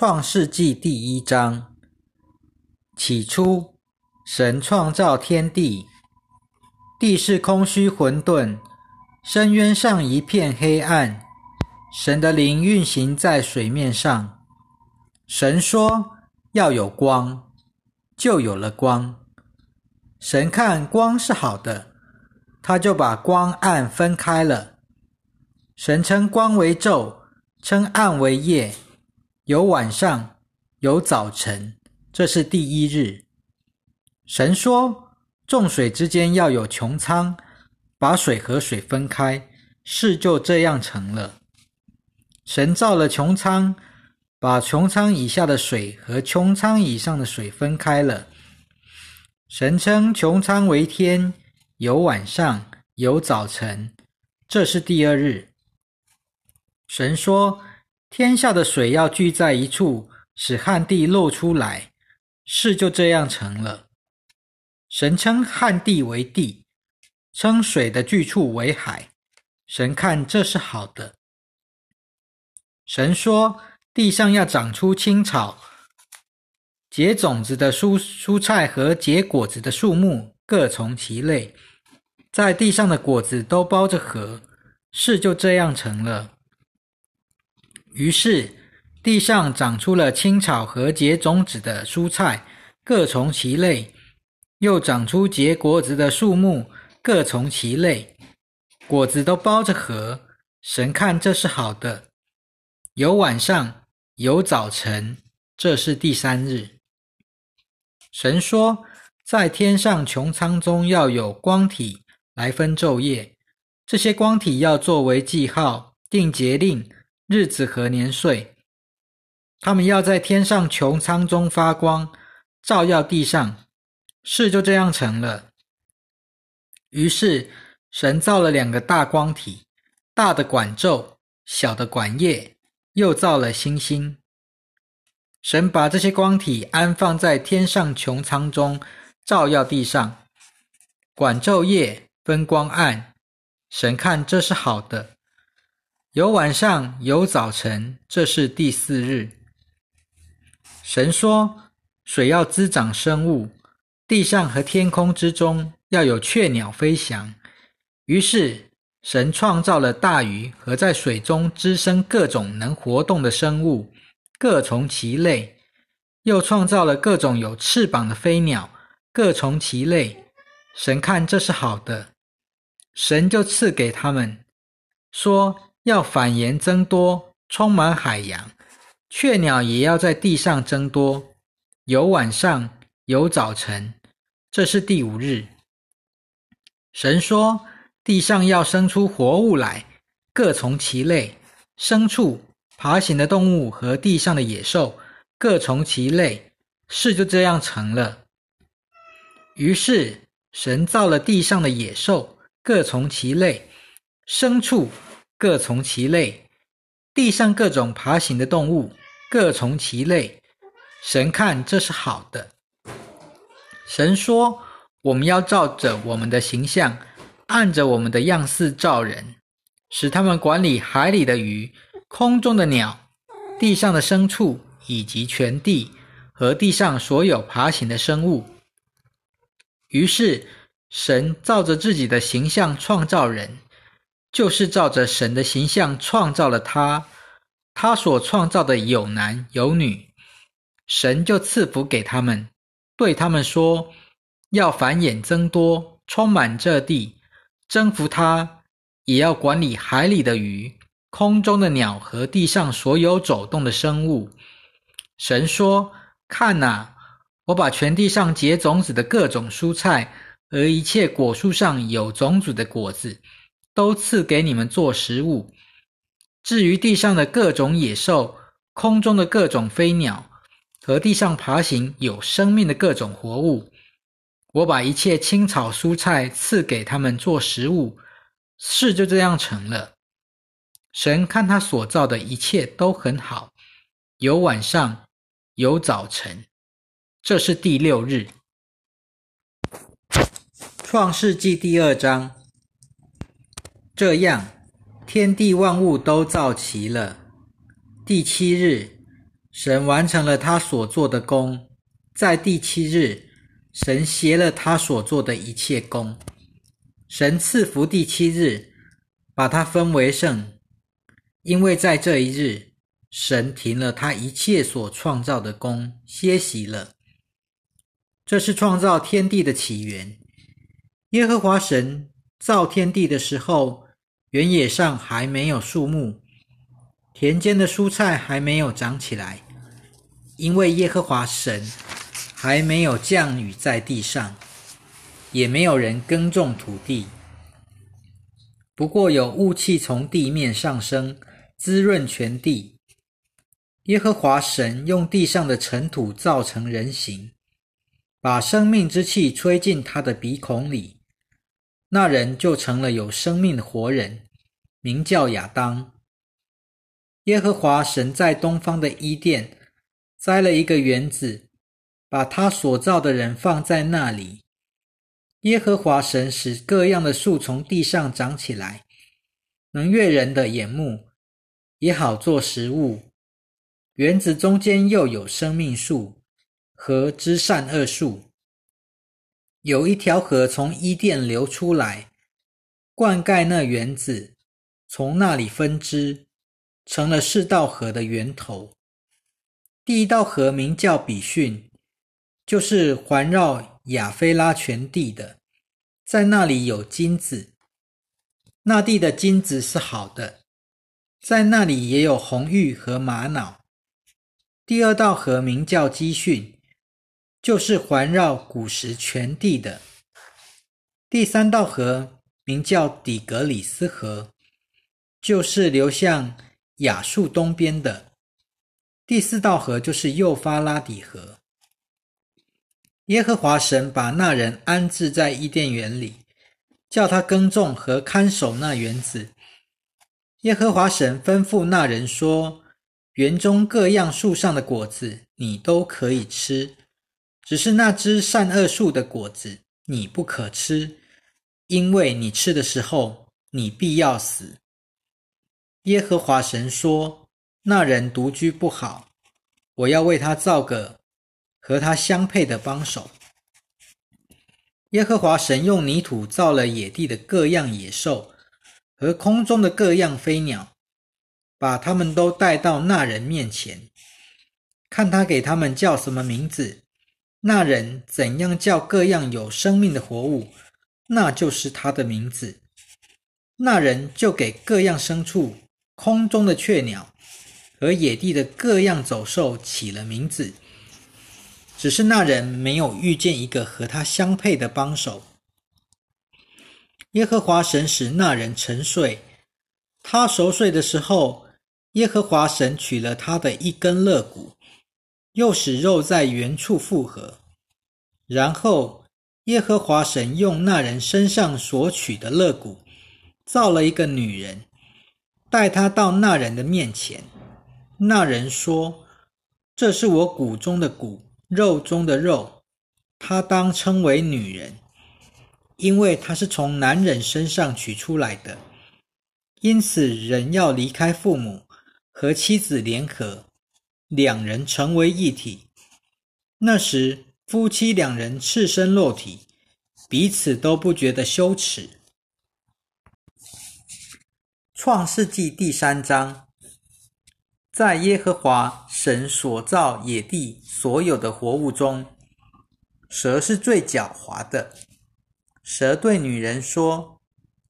创世纪第一章：起初，神创造天地，地是空虚混沌，深渊上一片黑暗。神的灵运行在水面上。神说：“要有光，就有了光。”神看光是好的，他就把光暗分开了。神称光为昼，称暗为夜。有晚上，有早晨，这是第一日。神说：“众水之间要有穹苍，把水和水分开。”事就这样成了。神造了穹苍，把穹苍以下的水和穹苍以上的水分开了。神称穹苍为天，有晚上，有早晨，这是第二日。神说。天下的水要聚在一处，使旱地露出来，事就这样成了。神称旱地为地，称水的聚处为海。神看这是好的。神说：地上要长出青草，结种子的蔬蔬菜和结果子的树木各从其类，在地上的果子都包着核，事就这样成了。于是，地上长出了青草和结种子的蔬菜，各从其类；又长出结果子的树木，各从其类。果子都包着核。神看这是好的。有晚上，有早晨，这是第三日。神说，在天上穹苍中要有光体来分昼夜，这些光体要作为记号，定节令。日子和年岁，他们要在天上穹苍中发光，照耀地上，事就这样成了。于是神造了两个大光体，大的管昼，小的管夜，又造了星星。神把这些光体安放在天上穹苍中，照耀地上，管昼夜，分光暗。神看这是好的。有晚上，有早晨，这是第四日。神说：“水要滋长生物，地上和天空之中要有雀鸟飞翔。”于是，神创造了大鱼和在水中滋生各种能活动的生物，各从其类；又创造了各种有翅膀的飞鸟，各从其类。神看这是好的，神就赐给他们说。要繁衍增多，充满海洋。雀鸟也要在地上增多，有晚上，有早晨。这是第五日。神说：地上要生出活物来，各从其类。牲畜、爬行的动物和地上的野兽，各从其类。事就这样成了。于是神造了地上的野兽，各从其类；牲畜。各从其类，地上各种爬行的动物各从其类。神看这是好的。神说：“我们要照着我们的形象，按着我们的样式造人，使他们管理海里的鱼、空中的鸟、地上的牲畜以及全地和地上所有爬行的生物。”于是神照着自己的形象创造人。就是照着神的形象创造了他，他所创造的有男有女，神就赐福给他们，对他们说：要繁衍增多，充满这地，征服他，也要管理海里的鱼、空中的鸟和地上所有走动的生物。神说：看哪，我把全地上结种子的各种蔬菜和一切果树上有种子的果子。都赐给你们做食物。至于地上的各种野兽、空中的各种飞鸟和地上爬行有生命的各种活物，我把一切青草蔬菜赐给他们做食物。事就这样成了。神看他所造的一切都很好，有晚上，有早晨，这是第六日。创世纪第二章。这样，天地万物都造齐了。第七日，神完成了他所做的功，在第七日，神歇了他所做的一切功。神赐福第七日，把它分为圣，因为在这一日，神停了他一切所创造的功，歇息了。这是创造天地的起源。耶和华神造天地的时候，原野上还没有树木。田间的蔬菜还没有长起来，因为耶和华神还没有降雨在地上，也没有人耕种土地。不过有雾气从地面上升，滋润全地。耶和华神用地上的尘土造成人形，把生命之气吹进他的鼻孔里，那人就成了有生命的活人，名叫亚当。耶和华神在东方的伊甸栽了一个园子，把他所造的人放在那里。耶和华神使各样的树从地上长起来，能悦人的眼目，也好做食物。园子中间又有生命树和知善恶树。有一条河从伊甸流出来，灌溉那园子，从那里分支。成了四道河的源头。第一道河名叫比逊，就是环绕亚非拉全地的，在那里有金子，那地的金子是好的，在那里也有红玉和玛瑙。第二道河名叫基训，就是环绕古时全地的。第三道河名叫底格里斯河，就是流向。亚述东边的第四道河就是幼发拉底河。耶和华神把那人安置在伊甸园里，叫他耕种和看守那园子。耶和华神吩咐那人说：“园中各样树上的果子你都可以吃，只是那只善恶树的果子你不可吃，因为你吃的时候你必要死。”耶和华神说：“那人独居不好，我要为他造个和他相配的帮手。”耶和华神用泥土造了野地的各样野兽和空中的各样飞鸟，把他们都带到那人面前，看他给他们叫什么名字。那人怎样叫各样有生命的活物，那就是他的名字。那人就给各样牲畜。空中的雀鸟和野地的各样走兽起了名字，只是那人没有遇见一个和他相配的帮手。耶和华神使那人沉睡，他熟睡的时候，耶和华神取了他的一根肋骨，又使肉在原处复合。然后耶和华神用那人身上所取的肋骨，造了一个女人。带他到那人的面前，那人说：“这是我骨中的骨，肉中的肉，他当称为女人，因为他是从男人身上取出来的。因此，人要离开父母，和妻子联合，两人成为一体。那时，夫妻两人赤身裸体，彼此都不觉得羞耻。”创世纪第三章，在耶和华神所造野地所有的活物中，蛇是最狡猾的。蛇对女人说：“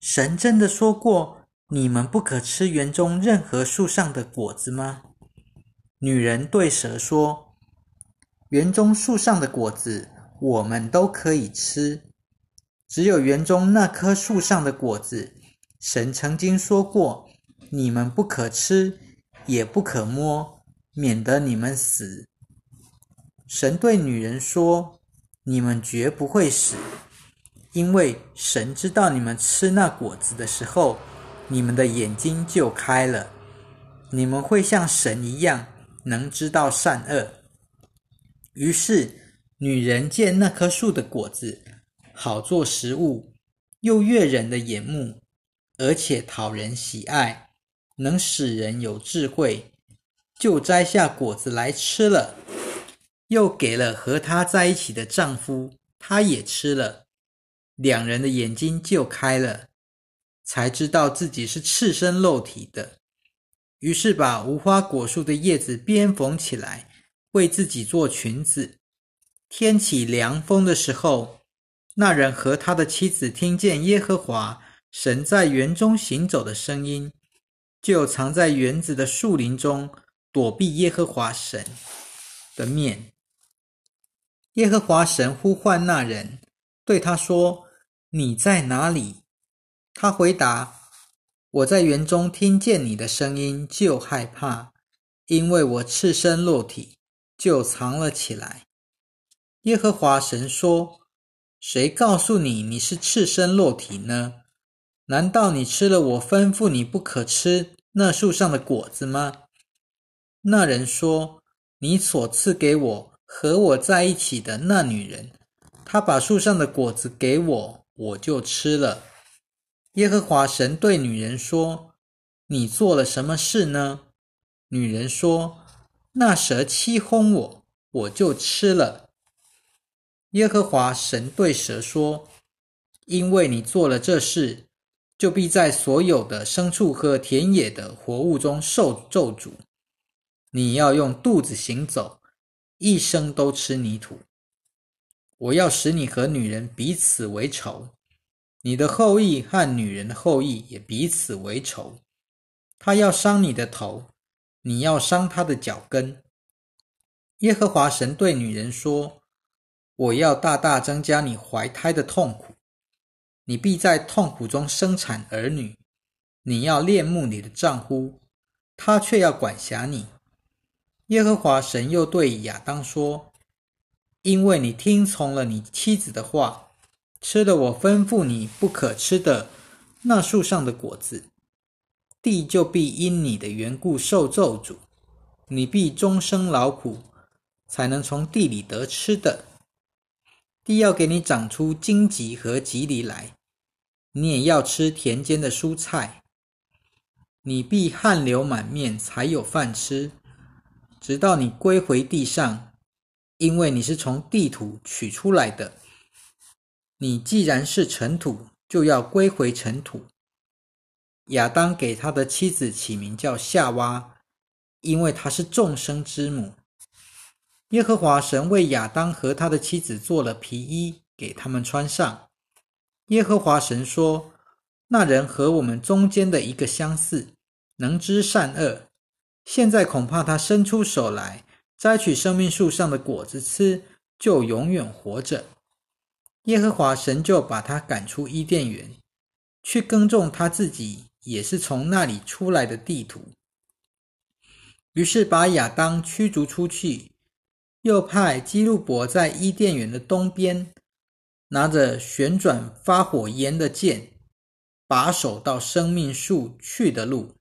神真的说过，你们不可吃园中任何树上的果子吗？”女人对蛇说：“园中树上的果子我们都可以吃，只有园中那棵树上的果子。”神曾经说过：“你们不可吃，也不可摸，免得你们死。”神对女人说：“你们绝不会死，因为神知道你们吃那果子的时候，你们的眼睛就开了，你们会像神一样，能知道善恶。”于是，女人见那棵树的果子好做食物，又悦人的眼目。而且讨人喜爱，能使人有智慧，就摘下果子来吃了，又给了和她在一起的丈夫，他也吃了，两人的眼睛就开了，才知道自己是赤身露体的，于是把无花果树的叶子编缝起来，为自己做裙子。天起凉风的时候，那人和他的妻子听见耶和华神在园中行走的声音，就藏在园子的树林中。躲避耶和华神的面。耶和华神呼唤那人，对他说：“你在哪里？”他回答：“我在园中听见你的声音，就害怕，因为我赤身裸体，就藏了起来。”耶和华神说：“谁告诉你你是赤身裸体呢？难道你吃了我吩咐你不可吃那树上的果子吗？”那人说：“你所赐给我和我在一起的那女人，她把树上的果子给我，我就吃了。”耶和华神对女人说：“你做了什么事呢？”女人说：“那蛇欺哄我，我就吃了。”耶和华神对蛇说：“因为你做了这事，就必在所有的牲畜和田野的活物中受咒诅。”你要用肚子行走，一生都吃泥土。我要使你和女人彼此为仇，你的后裔和女人的后裔也彼此为仇。他要伤你的头，你要伤他的脚跟。耶和华神对女人说：“我要大大增加你怀胎的痛苦，你必在痛苦中生产儿女。你要恋慕你的丈夫，他却要管辖你。”耶和华神又对亚当说：“因为你听从了你妻子的话，吃了我吩咐你不可吃的那树上的果子，地就必因你的缘故受咒诅，你必终生劳苦，才能从地里得吃的。地要给你长出荆棘和棘藜来，你也要吃田间的蔬菜。你必汗流满面，才有饭吃。”直到你归回地上，因为你是从地土取出来的。你既然是尘土，就要归回尘土。亚当给他的妻子起名叫夏娃，因为她是众生之母。耶和华神为亚当和他的妻子做了皮衣，给他们穿上。耶和华神说：“那人和我们中间的一个相似，能知善恶。”现在恐怕他伸出手来摘取生命树上的果子吃，就永远活着。耶和华神就把他赶出伊甸园，去耕种他自己也是从那里出来的地土。于是把亚当驱逐出去，又派基路伯在伊甸园的东边，拿着旋转发火焰的剑，把守到生命树去的路。